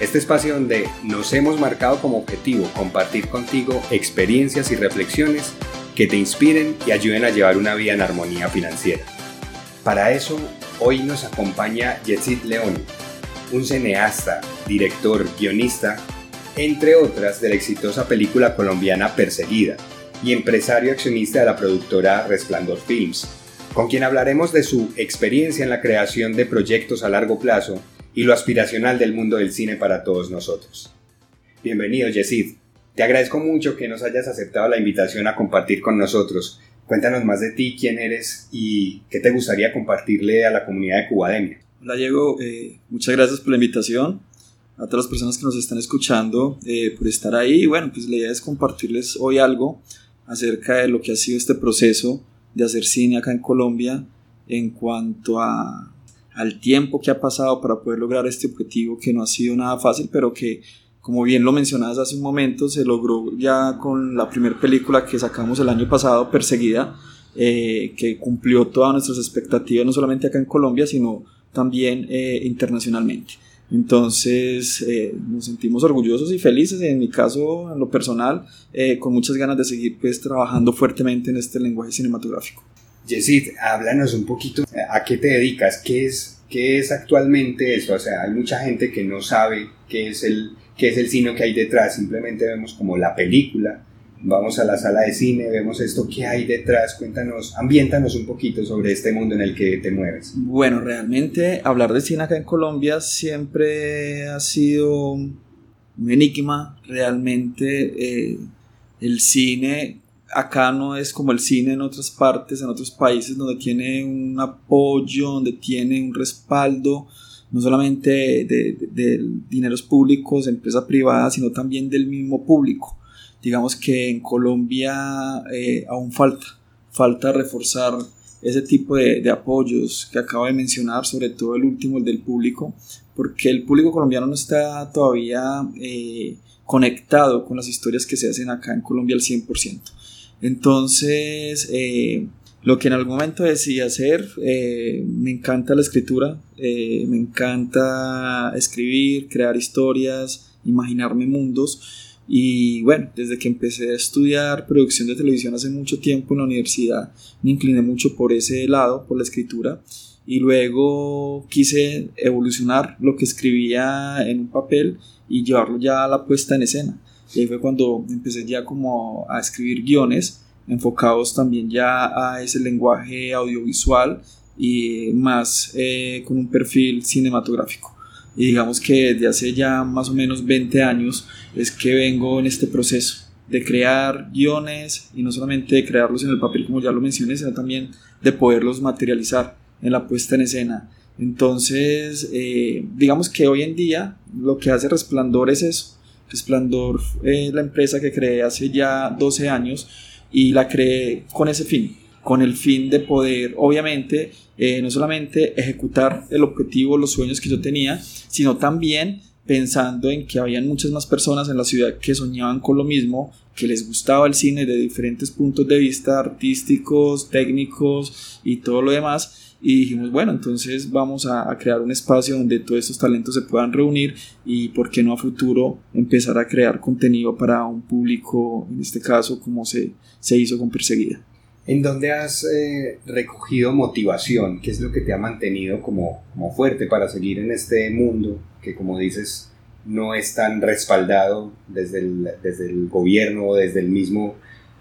este espacio donde nos hemos marcado como objetivo compartir contigo experiencias y reflexiones que te inspiren y ayuden a llevar una vida en armonía financiera. Para eso, hoy nos acompaña Yetzit León, un cineasta, director, guionista, entre otras de la exitosa película colombiana Perseguida, y empresario accionista de la productora Resplandor Films, con quien hablaremos de su experiencia en la creación de proyectos a largo plazo y lo aspiracional del mundo del cine para todos nosotros. Bienvenido, Yesid. Te agradezco mucho que nos hayas aceptado la invitación a compartir con nosotros. Cuéntanos más de ti, quién eres y qué te gustaría compartirle a la comunidad de Cubademia. Hola Diego, eh, muchas gracias por la invitación. A todas las personas que nos están escuchando eh, por estar ahí. Bueno, pues la idea es compartirles hoy algo acerca de lo que ha sido este proceso de hacer cine acá en Colombia en cuanto a al tiempo que ha pasado para poder lograr este objetivo que no ha sido nada fácil, pero que, como bien lo mencionabas hace un momento, se logró ya con la primera película que sacamos el año pasado, Perseguida, eh, que cumplió todas nuestras expectativas, no solamente acá en Colombia, sino también eh, internacionalmente. Entonces eh, nos sentimos orgullosos y felices, en mi caso, en lo personal, con muchas ganas de seguir pues, trabajando fuertemente en este lenguaje cinematográfico. Yesid, háblanos un poquito a qué te dedicas, qué es, qué es actualmente esto. O sea, hay mucha gente que no sabe qué es el, qué es el cine que hay detrás, simplemente vemos como la película, vamos a la sala de cine, vemos esto, qué hay detrás, cuéntanos, ambiéntanos un poquito sobre este mundo en el que te mueves. Bueno, realmente hablar de cine acá en Colombia siempre ha sido un enigma, realmente eh, el cine acá no es como el cine en otras partes, en otros países, donde tiene un apoyo, donde tiene un respaldo, no solamente de, dineros públicos, de empresa privada, sino también del mismo público. Digamos que en Colombia eh, aún falta, falta reforzar ese tipo de, apoyos que acabo de mencionar, sobre todo el último, el del público, porque el público colombiano no está todavía eh, conectado con las historias que se hacen acá en Colombia al 100%. Entonces, eh, lo que en algún momento decidí hacer, eh, me encanta la escritura, eh, me encanta escribir, crear historias, imaginarme mundos. Y bueno, desde que empecé a estudiar producción de televisión hace mucho tiempo en la universidad, me incliné mucho por ese lado, por la escritura. Y luego quise evolucionar lo que escribía en un papel y llevarlo ya a la puesta en escena. Y ahí fue cuando empecé ya como a escribir guiones enfocados también ya a ese lenguaje audiovisual y más eh, con un perfil cinematográfico. Y digamos que desde hace ya más o menos 20 años es que vengo en este proceso de crear guiones y no solamente de crearlos en el papel como ya lo mencioné, sino también de poderlos materializar en la puesta en escena. Entonces, eh, digamos que hoy en día lo que hace Resplandor es eso, Resplandor es la empresa que creé hace ya 12 años y la creé con ese fin, con el fin de poder, obviamente, eh, no solamente ejecutar el objetivo, los sueños que yo tenía, sino también pensando en que habían muchas más personas en la ciudad que soñaban con lo mismo, que les gustaba el cine de diferentes puntos de vista artísticos, técnicos y todo lo demás y dijimos, bueno, entonces vamos a, crear un espacio donde todos estos talentos se puedan reunir y, ¿por qué no a futuro empezar a crear contenido para un público, en este caso, como se, se hizo con Perseguida? ¿En dónde has eh, recogido motivación? ¿Qué es lo que te ha mantenido como, como fuerte para seguir en este mundo que, como dices, no es tan respaldado desde el, desde el gobierno o desde el mismo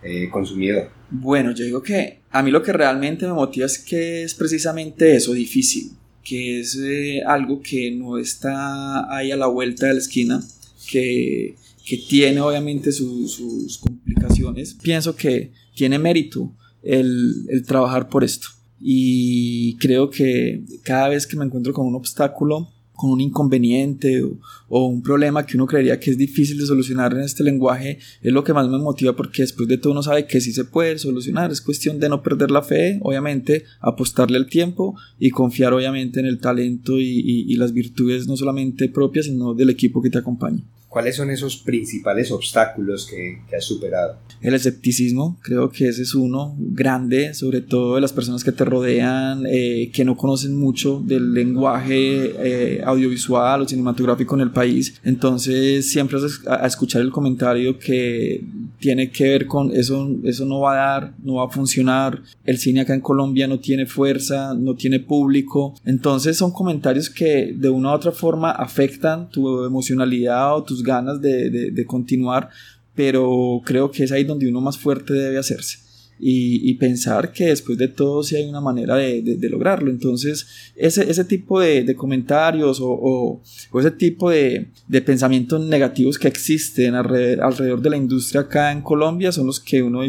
eh, consumidor? Bueno, yo digo que a mí lo que realmente me motiva es que es precisamente eso, difícil, que es eh, algo que no está ahí a la vuelta de la esquina, que, que tiene obviamente sus complicaciones. Pienso que tiene mérito el, el trabajar por esto y creo que cada vez que me encuentro con un obstáculo, con un inconveniente o, un problema que uno creería que es difícil de solucionar en este lenguaje, es lo que más me motiva porque después de todo uno sabe que sí se puede solucionar, es cuestión de no perder la fe, obviamente, apostarle el tiempo y confiar obviamente en el talento y, y las virtudes no solamente propias, sino del equipo que te acompaña. ¿Cuáles son esos principales obstáculos que, has superado? El escepticismo, creo que ese es uno grande, sobre todo de las personas que te rodean, eh, que no conocen mucho del lenguaje eh, audiovisual o cinematográfico en el país. Entonces siempre a, escuchar el comentario que tiene que ver con eso, eso no va a dar, no va a funcionar, el cine acá en Colombia no tiene fuerza, no tiene público. Entonces son comentarios que de una u otra forma afectan tu emocionalidad o tus ganas de, continuar, pero creo que es ahí donde uno más fuerte debe hacerse. Y, pensar que después de todo sí hay una manera de, lograrlo. Entonces, ese, ese tipo de, comentarios o, ese tipo de, pensamientos negativos que existen alrededor, de la industria acá en Colombia son los que uno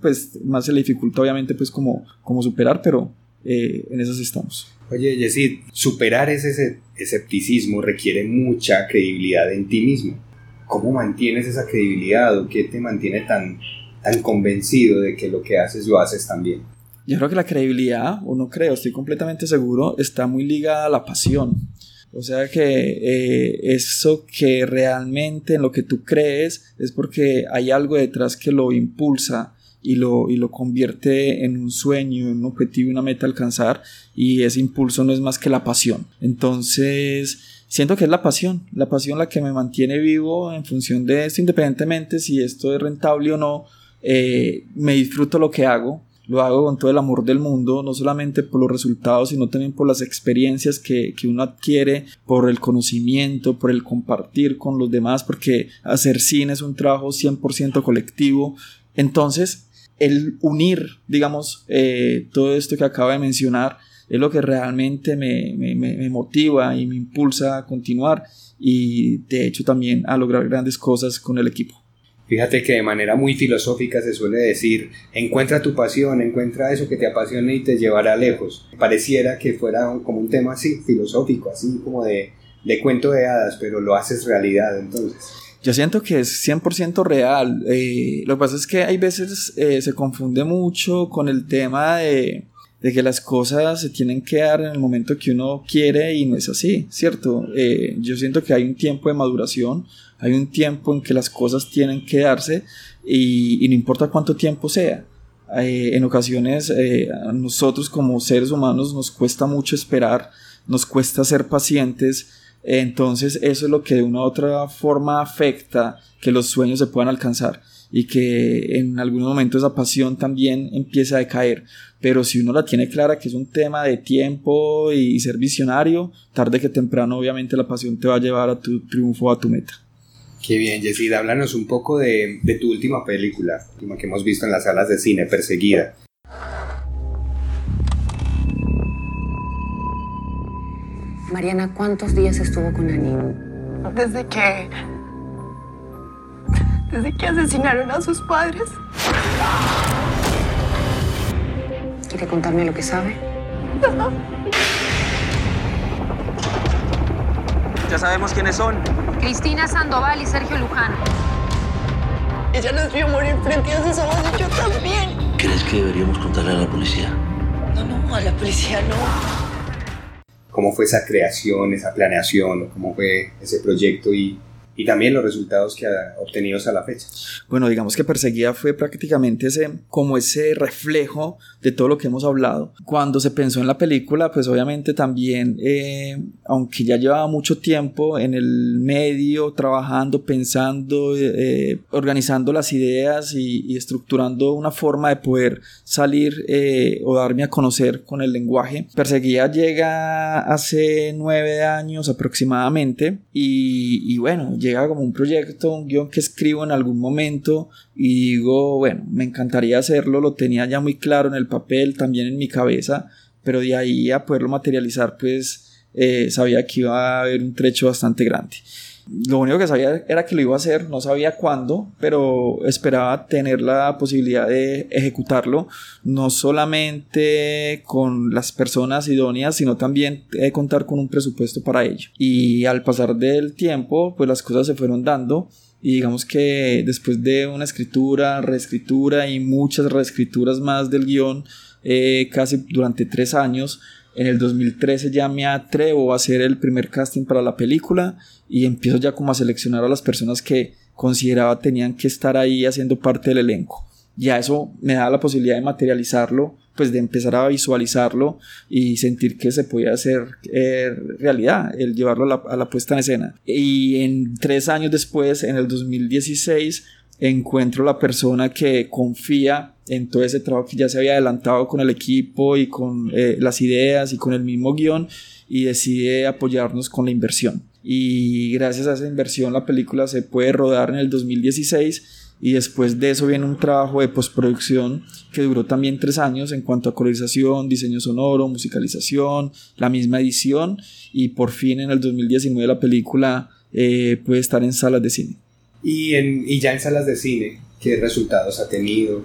pues, más se le dificulta obviamente pues como, como superar, pero eh, en esos estamos. Oye, Yesid, superar ese escepticismo requiere mucha credibilidad en ti mismo. ¿Cómo mantienes esa credibilidad o qué te mantiene tan, tan convencido de que lo que haces lo haces también? Yo creo que la credibilidad, o no creo, estoy completamente seguro, está muy ligada a la pasión. O sea que eh, eso que realmente en lo que tú crees es porque hay algo detrás que lo impulsa y lo, y lo convierte en un sueño, en un objetivo, una meta a alcanzar y ese impulso no es más que la pasión. Entonces, siento que es la pasión, la pasión la que me mantiene vivo en función de esto, independientemente si esto es rentable o no, eh, me disfruto lo que hago, lo hago con todo el amor del mundo, no solamente por los resultados, sino también por las experiencias que, que, uno adquiere, por el conocimiento, por el compartir con los demás, porque hacer cine es un trabajo 100% colectivo. Entonces, el unir, digamos, eh, todo esto que acabo de mencionar es lo que realmente me, motiva y me impulsa a continuar y de hecho también a lograr grandes cosas con el equipo. Fíjate que de manera muy filosófica se suele decir, encuentra tu pasión, encuentra eso que te apasiona y te llevará lejos. Pareciera que fuera como un tema así, filosófico, así como de, de cuento de hadas, pero lo haces realidad entonces. Yo siento que es 100% real. Eh, lo que pasa es que hay veces eh, se confunde mucho con el tema de, de, que las cosas se tienen que dar en el momento que uno quiere y no es así, ¿cierto? Eh, yo siento que hay un tiempo de maduración, hay un tiempo en que las cosas tienen que darse y, no importa cuánto tiempo sea. en ocasiones a nosotros como seres humanos nos cuesta mucho esperar, nos cuesta ser pacientes, entonces eso es lo que de una u otra forma afecta que los sueños se puedan alcanzar y que en algunos momentos esa pasión también empieza a decaer. Pero si uno la tiene clara que es un tema de tiempo y ser visionario, tarde que temprano obviamente la pasión te va a llevar a tu triunfo, a tu meta. Qué bien, Jessida, háblanos un poco de, de tu última película, última que hemos visto en las salas de cine, Perseguida. Mariana, ¿cuántos días estuvo con Ani? Desde que... Desde que asesinaron a sus padres. ¿Quiere contarme lo que sabe? Ya sabemos quiénes son. Cristina Sandoval y Sergio Luján. Ella nos vio morir frente a sus ojos y yo también. ¿Crees que deberíamos contarle a la policía? No, no, a la policía no cómo fue esa creación, esa planeación, cómo fue ese proyecto y, y también los resultados que ha obtenido a la fecha. Bueno, digamos que Perseguida fue prácticamente ese, como ese reflejo de todo lo que hemos hablado. Cuando se pensó en la película, pues obviamente también, eh, aunque ya llevaba mucho tiempo en el medio, trabajando, pensando, eh, organizando las ideas y, estructurando una forma de poder salir eh, o darme a conocer con el lenguaje, Perseguida llega hace nueve años aproximadamente y, y bueno, llega como un proyecto, un guion que escribo en algún momento y digo, bueno, me encantaría hacerlo, lo tenía ya muy claro en el papel, también en mi cabeza, pero de ahí a poderlo materializar, pues eh, sabía que iba a haber un trecho bastante grande. Lo único que sabía era que lo iba a hacer, no sabía cuándo, pero esperaba tener la posibilidad de ejecutarlo, no solamente con las personas idóneas, sino también de contar con un presupuesto para ello. Y al pasar del tiempo, pues las cosas se fueron dando y digamos que después de una escritura, reescritura y muchas reescrituras más del guion, eh, casi durante tres años, en el 2013 ya me atrevo a hacer el primer casting para la película y empiezo ya como a seleccionar a las personas que consideraba tenían que estar ahí haciendo parte del elenco. Ya eso me da la posibilidad de materializarlo, pues de empezar a visualizarlo y sentir que se podía hacer eh, realidad, el llevarlo a la, a la puesta en escena. Y en tres años después, en el 2016, encuentro la persona que confía en todo ese trabajo que ya se había adelantado con el equipo y con eh, las ideas y con el mismo guion y decide apoyarnos con la inversión. Y gracias a esa inversión la película se puede rodar en el 2016 y después de eso viene un trabajo de postproducción que duró también tres años en cuanto a colorización, diseño sonoro, musicalización, la misma edición y por fin en el 2019 la película eh, puede estar en salas de cine. Y, en, y ya en salas de cine, ¿qué resultados ha tenido?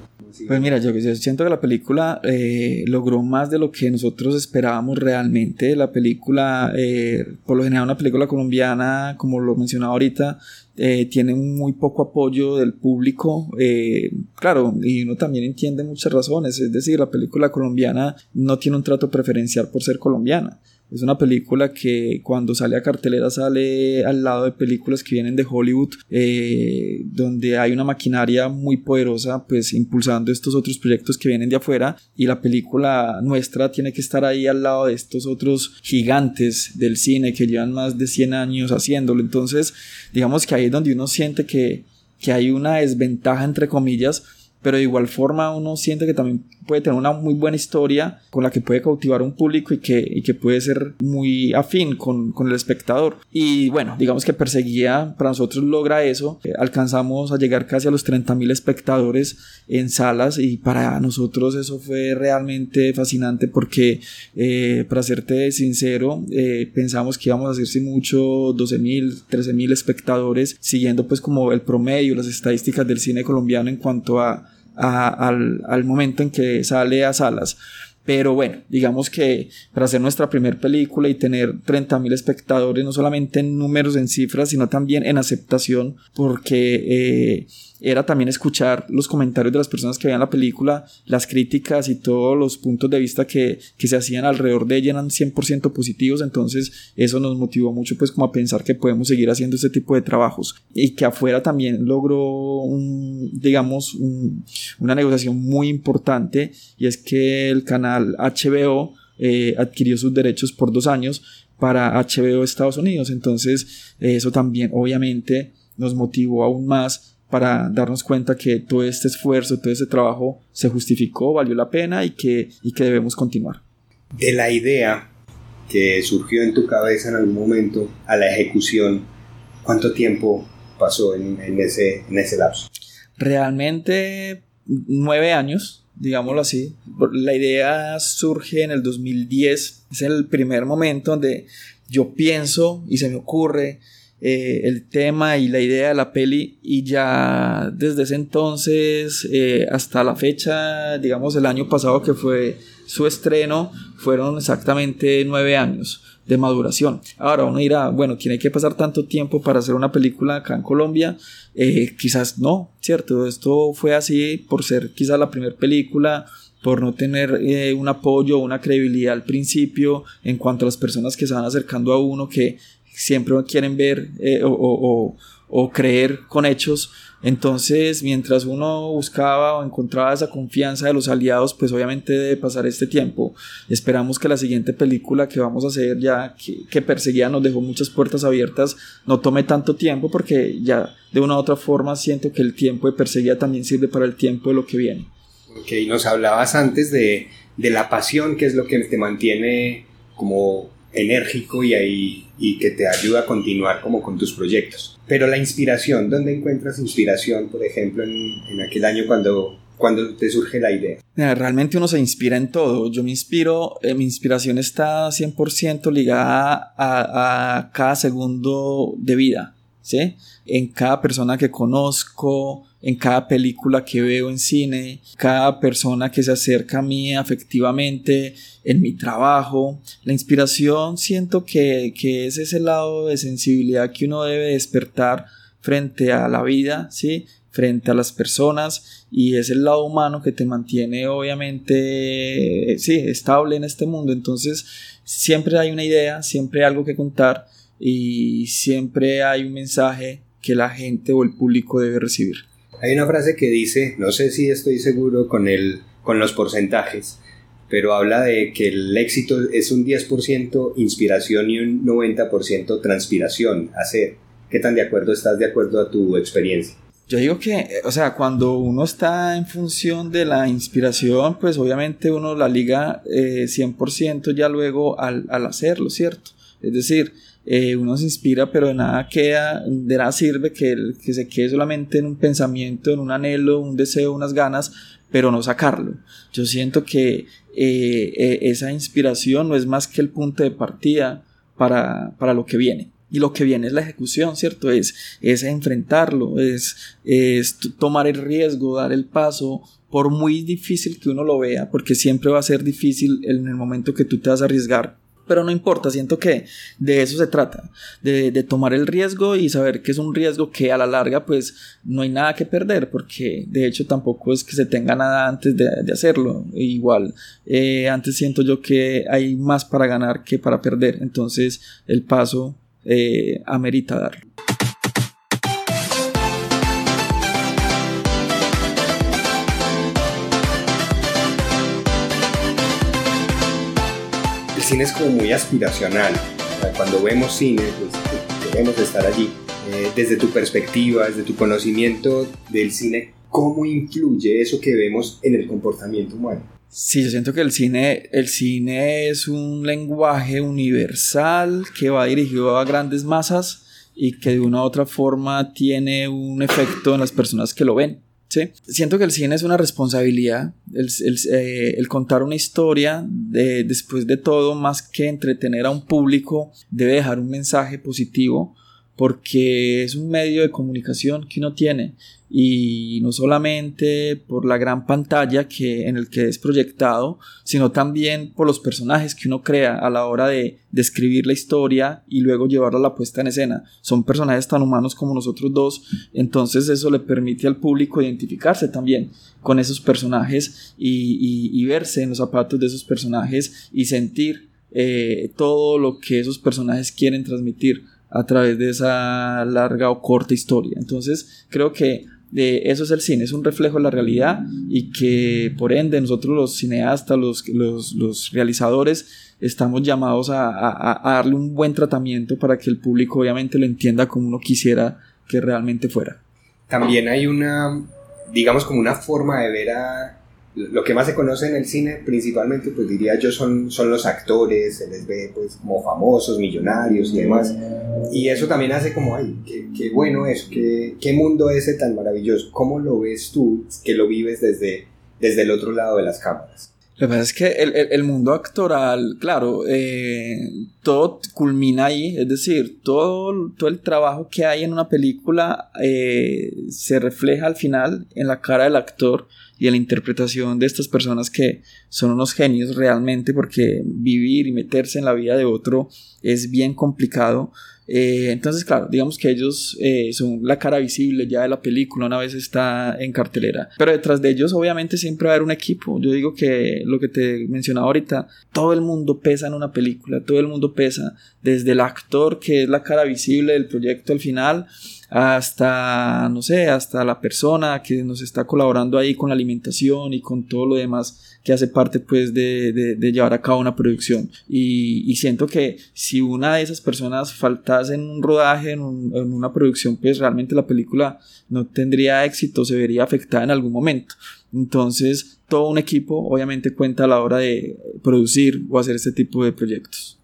Pues mira, yo, siento que la película eh, logró más de lo que nosotros esperábamos realmente. La película, eh, por lo general una película colombiana, como lo mencionaba ahorita, eh, tiene muy poco apoyo del público. claro, y uno también entiende muchas razones. Es decir, la película colombiana no tiene un trato preferencial por ser colombiana. Es una película que cuando sale a cartelera sale al lado de películas que vienen de Hollywood, eh, donde hay una maquinaria muy poderosa, pues impulsando estos otros proyectos que vienen de afuera. Y la película nuestra tiene que estar ahí al lado de estos otros gigantes del cine que llevan más de 100 años haciéndolo. Entonces, digamos que ahí es donde uno siente que, que hay una desventaja, entre comillas, pero de igual forma uno siente que también puede tener una muy buena historia con la que puede cautivar un público y que, y que puede ser muy afín con, con, el espectador. Y bueno, digamos que Perseguía para nosotros logra eso. Eh, alcanzamos a llegar casi a los 30.000 espectadores en salas y para nosotros eso fue realmente fascinante porque, eh, para serte sincero, eh, pensamos que íbamos a hacer sin mucho 12.000, 13.000 espectadores, siguiendo pues como el promedio, las estadísticas del cine colombiano en cuanto a al, al, momento en que sale a salas. Pero bueno, digamos que para hacer nuestra primera película y tener 30.000 espectadores, no solamente en números, en cifras, sino también en aceptación, porque eh, era también escuchar los comentarios de las personas que veían la película, las críticas y todos los puntos de vista que, que se hacían alrededor de ella eran 100% positivos, entonces eso nos motivó mucho pues como a pensar que podemos seguir haciendo este tipo de trabajos y que afuera también logró un, digamos una negociación muy importante y es que el canal HBO eh, adquirió sus derechos por dos años para HBO Estados Unidos. Entonces eso también obviamente nos motivó aún más para darnos cuenta que todo este esfuerzo, todo este trabajo se justificó, valió la pena y que, y que debemos continuar. De la idea que surgió en tu cabeza en algún momento a la ejecución, ¿cuánto tiempo pasó en, ese, en ese lapso? Realmente nueve años, digámoslo así. La idea surge en el 2010, es el primer momento donde yo pienso y se me ocurre eh, el tema y la idea de la peli y ya desde ese entonces eh, hasta la fecha, digamos el año pasado que fue su estreno, fueron exactamente nueve años de maduración. Ahora uno dirá, bueno, tiene que pasar tanto tiempo para hacer una película acá en Colombia. Eh, quizás no, ¿cierto? Esto fue así por ser quizás la primera película, por no tener un apoyo, una credibilidad al principio en cuanto a las personas que se van acercando a uno, que siempre quieren ver eh, o, o creer con hechos. Entonces, mientras uno buscaba o encontraba esa confianza de los aliados, pues obviamente debe pasar este tiempo. Esperamos que la siguiente película que vamos a hacer ya, que, que perseguía, nos dejó muchas puertas abiertas, no tome tanto tiempo porque ya de una u otra forma siento que el tiempo de perseguía también sirve para el tiempo de lo que viene. Ok, nos hablabas antes de, de la pasión, que es lo que te mantiene como enérgico y ahí y que te ayuda a continuar como con tus proyectos. Pero la inspiración, ¿dónde encuentras inspiración, por ejemplo, en, aquel año cuando, cuando te surge la idea? Realmente uno se inspira en todo. Yo me inspiro, eh, mi inspiración está 100% ligada a cada segundo de vida, ¿sí? En cada persona que conozco, en cada película que veo en cine, cada persona que se acerca a mí afectivamente, en mi trabajo. La inspiración siento que, que es ese lado de sensibilidad que uno debe despertar frente a la vida, ¿sí? frente a las personas y es el lado humano que te mantiene obviamente sí, estable en este mundo. Entonces siempre hay una idea, siempre hay algo que contar y siempre hay un mensaje que la gente o el público debe recibir. Hay una frase que dice, no sé si estoy seguro con, el, con los porcentajes, pero habla de que el éxito es un 10% inspiración y un 90% transpiración, hacer. ¿Qué tan de acuerdo estás de acuerdo a tu experiencia? Yo digo que, o sea, cuando uno está en función de la inspiración, pues obviamente uno la liga eh, 100% ya luego al, al hacerlo, ¿cierto? Es decir, eh, uno se inspira, pero de nada queda, de nada sirve que, que se quede solamente en un pensamiento, en un anhelo, un deseo, unas ganas, pero no sacarlo. Yo siento que eh, eh, esa inspiración no es más que el punto de partida para, para lo que viene. Y lo que viene es la ejecución, ¿cierto? Es, es enfrentarlo, es, es tomar el riesgo, dar el paso, por muy difícil que uno lo vea, porque siempre va a ser difícil en el momento que tú te vas a arriesgar pero no importa, siento que de eso se trata, de, de, tomar el riesgo y saber que es un riesgo que a la larga pues no hay nada que perder, porque de hecho tampoco es que se tenga nada antes de, de hacerlo, igual eh, antes siento yo que hay más para ganar que para perder, entonces el paso eh, amerita darlo. Cine es como muy aspiracional. Cuando vemos cine, pues queremos estar allí. Eh, desde tu perspectiva, desde tu conocimiento del cine, ¿cómo influye eso que vemos en el comportamiento humano? Sí, yo siento que el cine, el cine es un lenguaje universal que va dirigido a grandes masas y que de una u otra forma tiene un efecto en las personas que lo ven. ¿Sí? Siento que el cine es una responsabilidad, el, eh, el contar una historia, de, después de todo, más que entretener a un público, debe dejar un mensaje positivo porque es un medio de comunicación que uno tiene y no solamente por la gran pantalla que en el que es proyectado, sino también por los personajes que uno crea a la hora de describir la historia y luego llevarla a la puesta en escena. Son personajes tan humanos como nosotros dos, entonces eso le permite al público identificarse también con esos personajes y, verse en los zapatos de esos personajes y sentir eh, todo lo que esos personajes quieren transmitir a través de esa larga o corta historia. Entonces creo que de eso es el cine, es un reflejo de la realidad y que por ende nosotros los cineastas, los, los, los realizadores, estamos llamados a, a, a, darle un buen tratamiento para que el público obviamente lo entienda como uno quisiera que realmente fuera. También hay una, digamos como una forma de ver a, lo que más se conoce en el cine principalmente, pues diría yo, son, son los actores, se les ve pues como famosos, millonarios y demás. Y eso también hace como, ay, qué, qué bueno eso, qué, qué mundo ese tan maravilloso. ¿Cómo lo ves tú que lo vives desde, desde el otro lado de las cámaras? Lo que pasa es que el, el, el mundo actoral, claro, eh, todo culmina ahí, es decir, todo, todo el trabajo que hay en una película eh, se refleja al final en la cara del actor y en la interpretación de estas personas que son unos genios realmente porque vivir y meterse en la vida de otro es bien complicado. Eh, entonces, claro, digamos que ellos eh, son la cara visible ya de la película una vez está en cartelera. Pero detrás de ellos, obviamente, siempre va a haber un equipo. Yo digo que lo que te mencionaba ahorita, todo el mundo pesa en una película, todo el mundo pesa, desde el actor que es la cara visible del proyecto al final, hasta, no sé, hasta la persona que nos está colaborando ahí con la alimentación y con todo lo demás que hace parte pues de, de, llevar a cabo una producción. Y, y, siento que si una de esas personas faltase en un rodaje, en, en una producción, pues realmente la película no tendría éxito, se vería afectada en algún momento. Entonces, todo un equipo obviamente cuenta a la hora de producir o hacer este tipo de proyectos.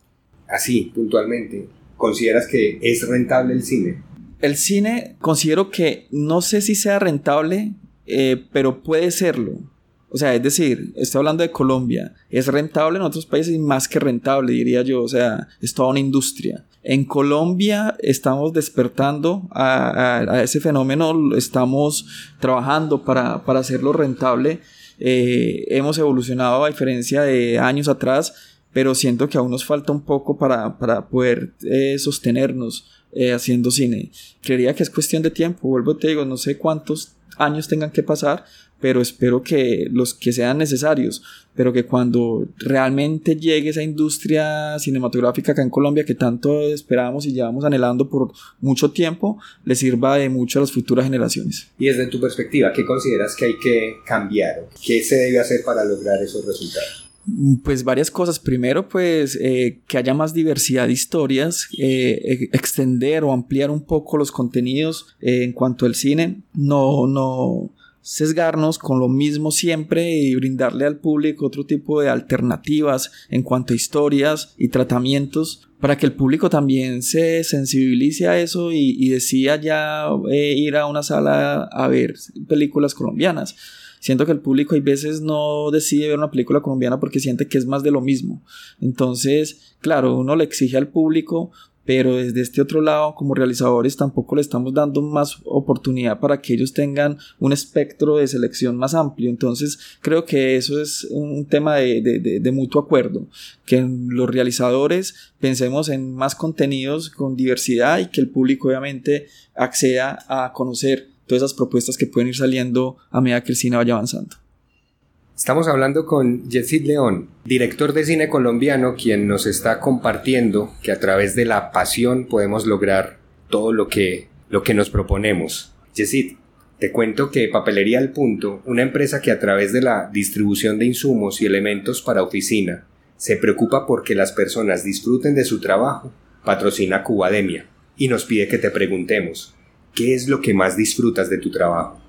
Así, puntualmente, ¿consideras que es rentable el cine? El cine considero que no sé si sea rentable, eh, pero puede serlo. O sea, es decir, estoy hablando de Colombia. Es rentable en otros países y más que rentable, diría yo. O sea, es toda una industria. En Colombia estamos despertando a, ese fenómeno, estamos trabajando para, hacerlo rentable. Eh, hemos evolucionado a diferencia de años atrás, pero siento que aún nos falta un poco para, poder eh, sostenernos eh, haciendo cine. Creería que es cuestión de tiempo, vuelvo te digo, no sé cuántos años tengan que pasar, pero espero que los que sean necesarios, pero que cuando realmente llegue esa industria cinematográfica acá en Colombia que tanto esperamos y llevamos anhelando por mucho tiempo, le sirva de mucho a las futuras generaciones. Y desde tu perspectiva, ¿qué consideras que hay que cambiar? ¿Qué se debe hacer para lograr esos resultados? Pues varias cosas. Primero, pues eh, que haya más diversidad de historias, eh, e-, extender o ampliar un poco los contenidos eh, en cuanto al cine. No, no, sesgarnos con lo mismo siempre y brindarle al público otro tipo de alternativas en cuanto a historias y tratamientos para que el público también se sensibilice a eso y, decida ya ir a una sala a ver películas colombianas. Siento que el público hay veces no decide ver una película colombiana porque siente que es más de lo mismo. Entonces, claro, uno le exige al público pero desde este otro lado como realizadores tampoco le estamos dando más oportunidad para que ellos tengan un espectro de selección más amplio entonces creo que eso es un tema de, mutuo acuerdo que los realizadores pensemos en más contenidos con diversidad y que el público obviamente acceda a conocer todas esas propuestas que pueden ir saliendo a medida que el cine vaya avanzando Estamos hablando con Yesid León, director de cine colombiano, quien nos está compartiendo que a través de la pasión podemos lograr todo lo que, lo que nos proponemos. Yesid, te cuento que Papelería al Punto, una empresa que a través de la distribución de insumos y elementos para oficina se preocupa porque las personas disfruten de su trabajo, patrocina Cubademia y nos pide que te preguntemos, ¿qué es lo que más disfrutas de tu trabajo?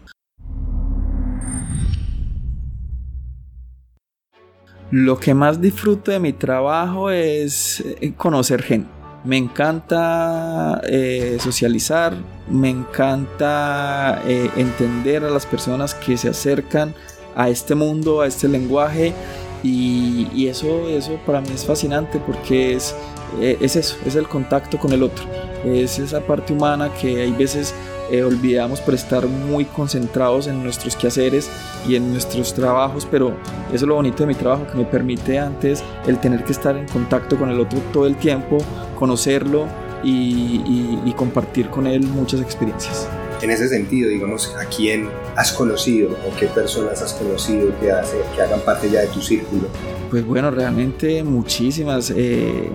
Lo que más disfruto de mi trabajo es eh, conocer gente. Me encanta eh, socializar, me encanta eh, entender a las personas que se acercan a este mundo, a este lenguaje y, eso, eso para mí es fascinante porque es, es eso, es el contacto con el otro, es esa parte humana que hay veces eh, olvidamos por estar muy concentrados en nuestros quehaceres y en nuestros trabajos, pero eso es lo bonito de mi trabajo, que me permite antes el tener que estar en contacto con el otro todo el tiempo, conocerlo y compartir con él muchas experiencias en ese sentido, digamos, a quién has conocido o qué personas has conocido que, hace, que hagan parte ya de tu círculo? Pues bueno, realmente muchísimas, eh,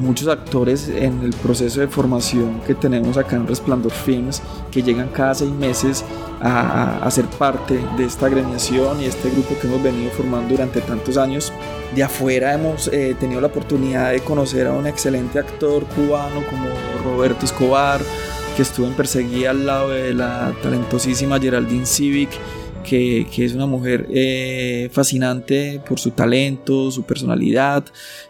muchos actores en el proceso de formación que tenemos acá en Resplandor Films, que llegan cada seis meses a, a, ser parte de esta agremiación y este grupo que hemos venido formando durante tantos años. De afuera hemos eh, tenido la oportunidad de conocer a un excelente actor cubano como Roberto Escobar, que estuvo en Perseguida al lado de la talentosísima Geraldine Civic, que, que, es una mujer eh, fascinante por su talento, su personalidad.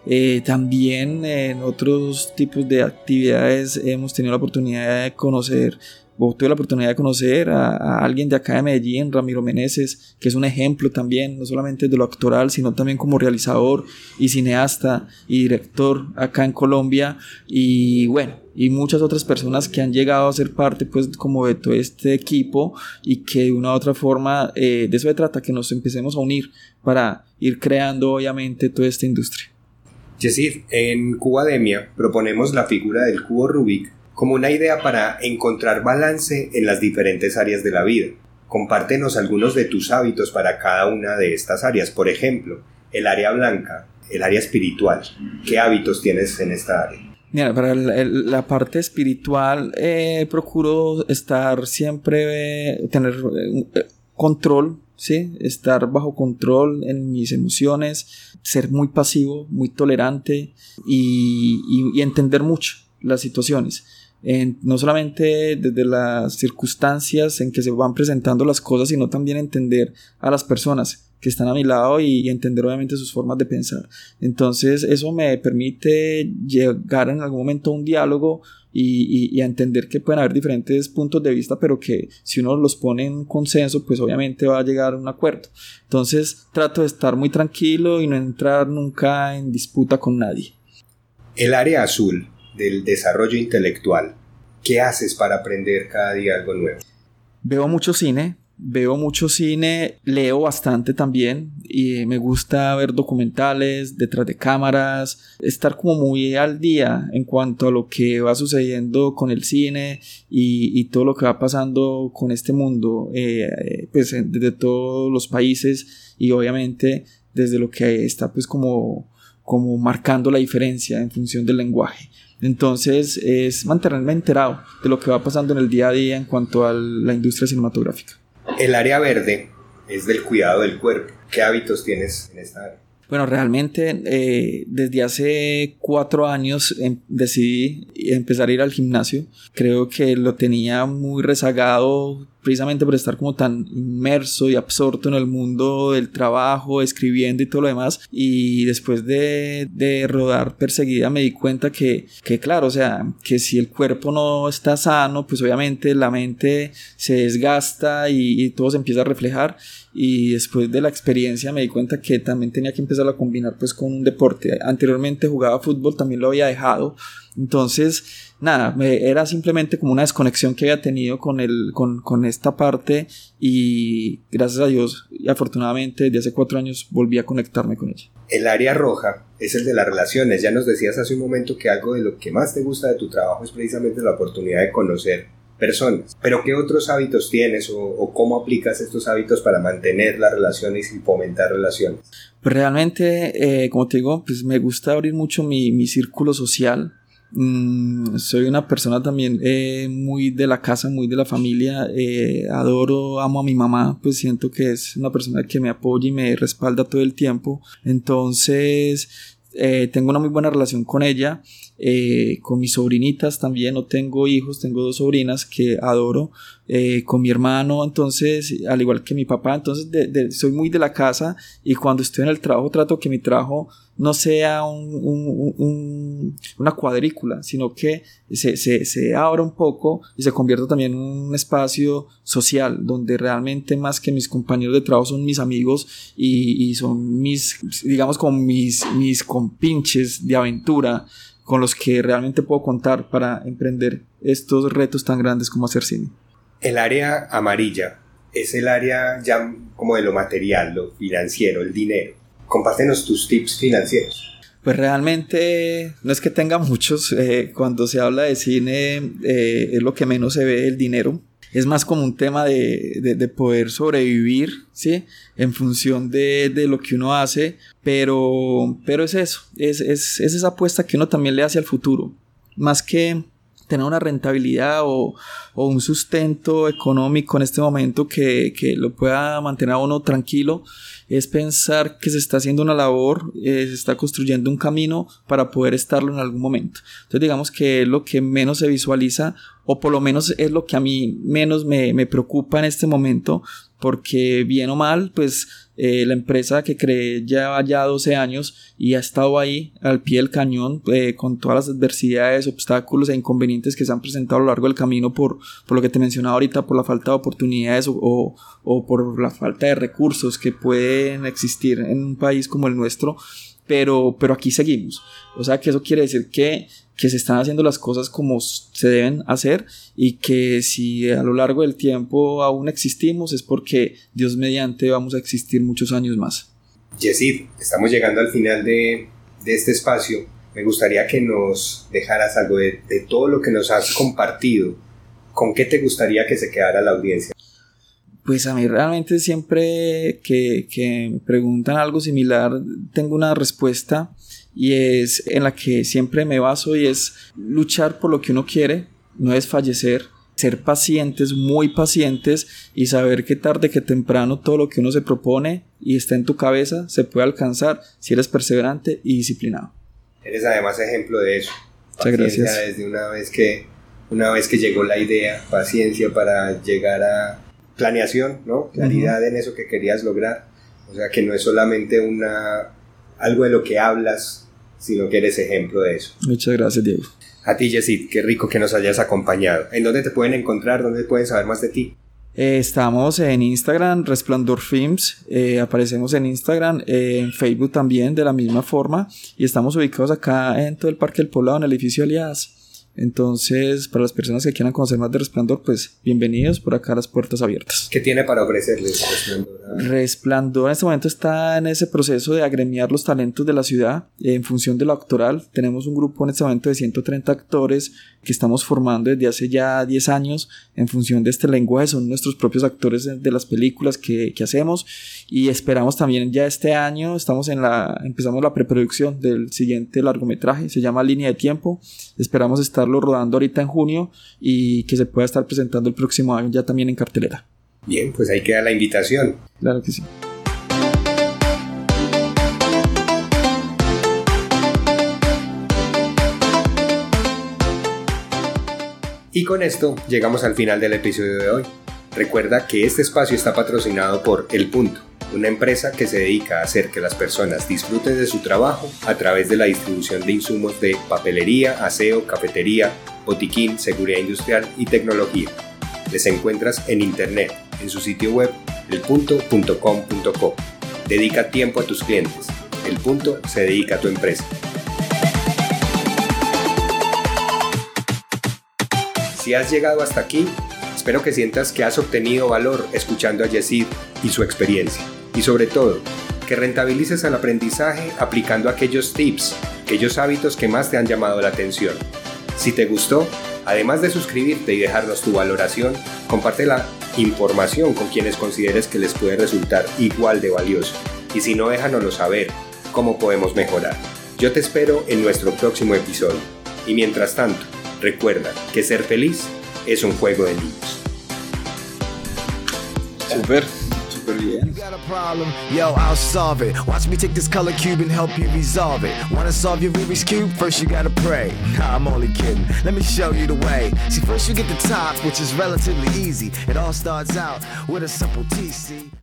Eh, también en otros tipos de actividades hemos tenido la oportunidad de conocer tuve la oportunidad de conocer a, alguien de acá de Medellín, Ramiro Meneses, que es un ejemplo también, no solamente de lo actoral, sino también como realizador y cineasta y director acá en Colombia. Y bueno, y muchas otras personas que han llegado a ser parte pues como de todo este equipo y que de una u otra forma eh, de eso se trata, que nos empecemos a unir para ir creando obviamente toda esta industria. Yesid, en Cubademia proponemos la figura del cubo Rubik como una idea para encontrar balance en las diferentes áreas de la vida. Compártenos algunos de tus hábitos para cada una de estas áreas. Por ejemplo, el área blanca, el área espiritual. ¿Qué hábitos tienes en esta área? Mira, para la parte espiritual eh, procuro estar siempre, eh, tener eh, control, ¿sí? Estar bajo control en mis emociones, ser muy pasivo, muy tolerante y, y entender mucho las situaciones no solamente desde las circunstancias en que se van presentando las cosas, sino también entender a las personas que están a mi lado y, entender obviamente sus formas de pensar. Entonces eso me permite llegar en algún momento a un diálogo y, y, a entender que pueden haber diferentes puntos de vista, pero que si uno los pone en consenso, pues obviamente va a llegar a un acuerdo. Entonces trato de estar muy tranquilo y no entrar nunca en disputa con nadie. El área azul del desarrollo intelectual. ¿Qué haces para aprender cada día algo nuevo? Veo mucho cine, veo mucho cine, leo bastante también y me gusta ver documentales detrás de cámaras, estar como muy al día en cuanto a lo que va sucediendo con el cine y, todo lo que va pasando con este mundo, eh, pues desde todos los países y obviamente desde lo que está pues como, como marcando la diferencia en función del lenguaje. Entonces es mantenerme enterado de lo que va pasando en el día a día en cuanto a la industria cinematográfica. El área verde es del cuidado del cuerpo. ¿Qué hábitos tienes en esta área? Bueno, realmente eh, desde hace cuatro años em, decidí empezar a ir al gimnasio. Creo que lo tenía muy rezagado precisamente por estar como tan inmerso y absorto en el mundo del trabajo, escribiendo y todo lo demás. Y después de, de rodar perseguida me di cuenta que, que, claro, o sea, que si el cuerpo no está sano, pues obviamente la mente se desgasta y, y todo se empieza a reflejar y después de la experiencia me di cuenta que también tenía que empezar a combinar pues con un deporte. Anteriormente jugaba fútbol, también lo había dejado. Entonces, nada, era simplemente como una desconexión que había tenido con, el, con, con esta parte y gracias a Dios y afortunadamente desde hace cuatro años volví a conectarme con ella. El área roja es el de las relaciones. Ya nos decías hace un momento que algo de lo que más te gusta de tu trabajo es precisamente la oportunidad de conocer personas. Pero ¿qué otros hábitos tienes o, cómo aplicas estos hábitos para mantener las relaciones y fomentar relaciones? Pues realmente, eh, como te digo, pues me gusta abrir mucho mi, mi círculo social. Mm, soy una persona también eh, muy de la casa, muy de la familia. Eh, adoro, amo a mi mamá, pues siento que es una persona que me apoya y me respalda todo el tiempo. Entonces, tengo una muy buena relación con ella. Eh, con mis sobrinitas también, no tengo hijos, tengo dos sobrinas que adoro, eh, con mi hermano, entonces, al igual que mi papá, entonces soy muy de la casa y cuando estoy en el trabajo trato que mi trabajo no sea una cuadrícula, sino que se, se, abra un poco y se convierta también en un espacio social, donde realmente más que mis compañeros de trabajo son mis amigos y, y son mis, digamos, como mis, mis compinches de aventura con los que realmente puedo contar para emprender estos retos tan grandes como hacer cine. El área amarilla es el área ya como de lo material, lo financiero, el dinero. Compártenos tus tips financieros. Pues realmente no es que tenga muchos, eh, cuando se habla de cine eh, es lo que menos se ve el dinero, es más como un tema de, de, poder sobrevivir, ¿sí? En función de, de, lo que uno hace, pero, pero es eso, es, es, es esa apuesta que uno también le hace al futuro, más que tener una rentabilidad o, o, un sustento económico en este momento que, que, lo pueda mantener a uno tranquilo, es pensar que se está haciendo una labor, eh, se está construyendo un camino para poder estarlo en algún momento. Entonces digamos que es lo que menos se visualiza o por lo menos es lo que a mí menos me, me preocupa en este momento porque bien o mal, pues eh, la empresa que creé ya ya 12 años y ha estado ahí al pie del cañón eh, con todas las adversidades, obstáculos e inconvenientes que se han presentado a lo largo del camino por, por lo que te mencionaba ahorita, por la falta de oportunidades o, o, por la falta de recursos que pueden existir en un país como el nuestro, pero, pero aquí seguimos. O sea que eso quiere decir que que se están haciendo las cosas como se deben hacer y que si a lo largo del tiempo aún existimos es porque Dios mediante vamos a existir muchos años más. Yesid, estamos llegando al final de, de, este espacio. Me gustaría que nos dejaras algo de, de todo lo que nos has compartido. ¿Con qué te gustaría que se quedara la audiencia? Pues a mí realmente siempre que, que me preguntan algo similar tengo una respuesta y es en la que siempre me baso y es luchar por lo que uno quiere, no es fallecer, ser pacientes, muy pacientes y saber que tarde que temprano todo lo que uno se propone y está en tu cabeza se puede alcanzar si eres perseverante y disciplinado. Eres además ejemplo de eso. Muchas gracias. Desde una vez que una vez que llegó la idea, paciencia para llegar a planeación, ¿no? Claridad en eso que querías lograr. O sea, que no es solamente una algo de lo que hablas, sino que eres ejemplo de eso. Muchas gracias, Diego. A ti, Yesid, qué rico que nos hayas acompañado. ¿En dónde te pueden encontrar? ¿Dónde pueden saber más de ti? Eh, estamos en Instagram, Resplandor Films, eh, aparecemos en Instagram, eh, en Facebook también de la misma forma y estamos ubicados acá en todo el Parque del Poblado, en el edificio Aliadas. Entonces, para las personas que quieran conocer más de Resplandor, pues bienvenidos por acá las puertas abiertas. ¿Qué tiene para ofrecerles Resplandor? Resplandor en este momento está en ese proceso de agremiar los talentos de la ciudad en función de lo actoral. Tenemos un grupo en este momento de 130 actores que estamos formando desde hace ya 10 años en función de este lenguaje. Son nuestros propios actores de las películas que, que hacemos y esperamos también ya este año, estamos en la, empezamos la preproducción del siguiente largometraje, se llama Línea de Tiempo. Esperamos estarlo rodando ahorita en junio y que se pueda estar presentando el próximo año ya también en cartelera. Bien, pues ahí queda la invitación. Claro que sí. Y con esto llegamos al final del episodio de hoy. Recuerda que este espacio está patrocinado por El Punto, una empresa que se dedica a hacer que las personas disfruten de su trabajo a través de la distribución de insumos de papelería, aseo, cafetería, botiquín, seguridad industrial y tecnología. Les encuentras en internet, en su sitio web, elpunto.com.co. Dedica tiempo a tus clientes. El Punto se dedica a tu empresa. Si has llegado hasta aquí, espero que sientas que has obtenido valor escuchando a Yesid y su experiencia. Y sobre todo, que rentabilices el aprendizaje aplicando aquellos tips, aquellos hábitos que más te han llamado la atención. Si te gustó, además de suscribirte y dejarnos tu valoración, comparte la información con quienes consideres que les puede resultar igual de valioso. Y si no, déjanoslo saber cómo podemos mejorar. Yo te espero en nuestro próximo episodio. Y mientras tanto, recuerda que ser feliz es un juego de niños. Super, super bien. got a problem, yo, I'll solve it. Watch me take this color cube and help you resolve it. Wanna solve your Rubik's Cube? First you gotta pray. Nah, I'm only kidding. Let me show you the way. See, first you get the top, which is relatively easy. It all starts out with a simple TC.